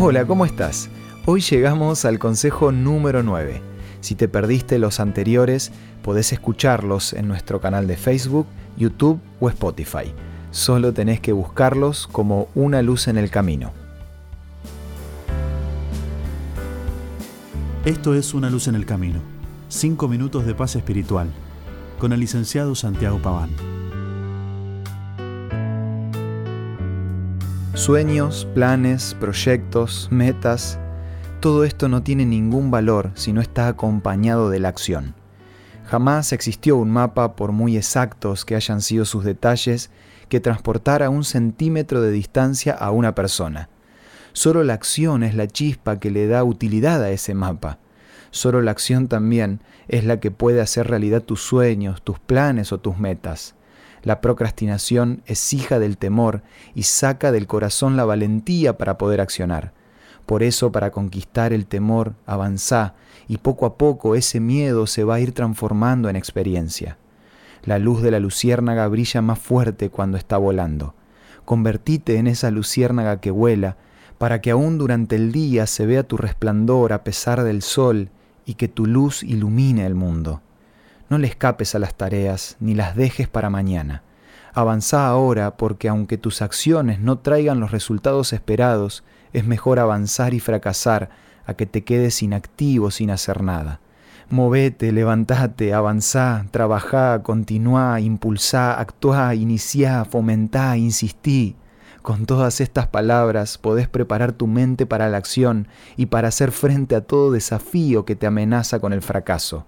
Hola, ¿cómo estás? Hoy llegamos al consejo número 9. Si te perdiste los anteriores, podés escucharlos en nuestro canal de Facebook, YouTube o Spotify. Solo tenés que buscarlos como una luz en el camino. Esto es Una luz en el camino. Cinco minutos de paz espiritual. Con el licenciado Santiago Paván. Sueños, planes, proyectos, metas, todo esto no tiene ningún valor si no está acompañado de la acción. Jamás existió un mapa, por muy exactos que hayan sido sus detalles, que transportara un centímetro de distancia a una persona. Solo la acción es la chispa que le da utilidad a ese mapa. Solo la acción también es la que puede hacer realidad tus sueños, tus planes o tus metas. La procrastinación es hija del temor y saca del corazón la valentía para poder accionar. Por eso, para conquistar el temor, avanzá y poco a poco ese miedo se va a ir transformando en experiencia. La luz de la luciérnaga brilla más fuerte cuando está volando. Convertite en esa luciérnaga que vuela, para que aún durante el día se vea tu resplandor a pesar del sol y que tu luz ilumine el mundo. No le escapes a las tareas ni las dejes para mañana. Avanza ahora porque aunque tus acciones no traigan los resultados esperados, es mejor avanzar y fracasar a que te quedes inactivo sin hacer nada. Movete, levantate, avanzá, trabajá, continuá, impulsá, actuá, iniciá, fomentá, insistí. Con todas estas palabras podés preparar tu mente para la acción y para hacer frente a todo desafío que te amenaza con el fracaso.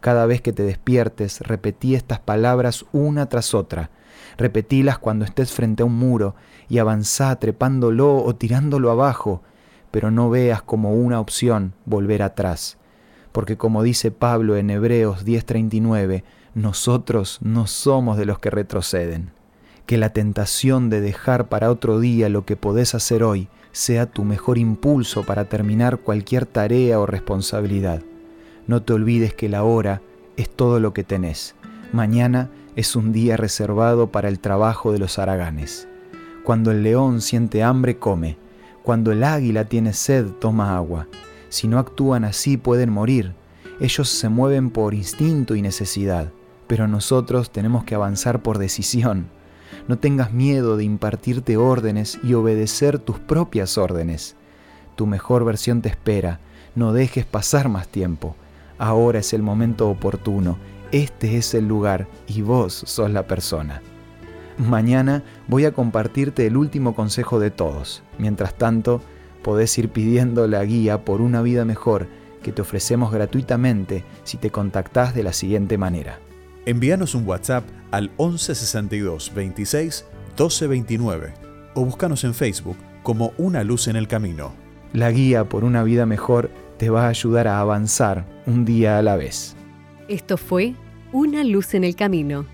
Cada vez que te despiertes, repetí estas palabras una tras otra. Repetílas cuando estés frente a un muro y avanzá trepándolo o tirándolo abajo, pero no veas como una opción volver atrás. Porque como dice Pablo en Hebreos 10:39, nosotros no somos de los que retroceden. Que la tentación de dejar para otro día lo que podés hacer hoy sea tu mejor impulso para terminar cualquier tarea o responsabilidad. No te olvides que la hora es todo lo que tenés. Mañana es un día reservado para el trabajo de los haraganes. Cuando el león siente hambre, come. Cuando el águila tiene sed, toma agua. Si no actúan así, pueden morir. Ellos se mueven por instinto y necesidad, pero nosotros tenemos que avanzar por decisión. No tengas miedo de impartirte órdenes y obedecer tus propias órdenes. Tu mejor versión te espera. No dejes pasar más tiempo. Ahora es el momento oportuno, este es el lugar y vos sos la persona. Mañana voy a compartirte el último consejo de todos. Mientras tanto, podés ir pidiendo la guía por una vida mejor que te ofrecemos gratuitamente si te contactás de la siguiente manera. Envíanos un WhatsApp al 1162 26 1229 o búscanos en Facebook como Una Luz en el Camino. La guía por una vida mejor te va a ayudar a avanzar un día a la vez. Esto fue Una luz en el camino.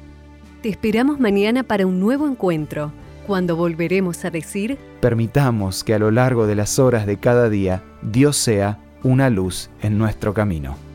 Te esperamos mañana para un nuevo encuentro, cuando volveremos a decir, Permitamos que a lo largo de las horas de cada día Dios sea una luz en nuestro camino.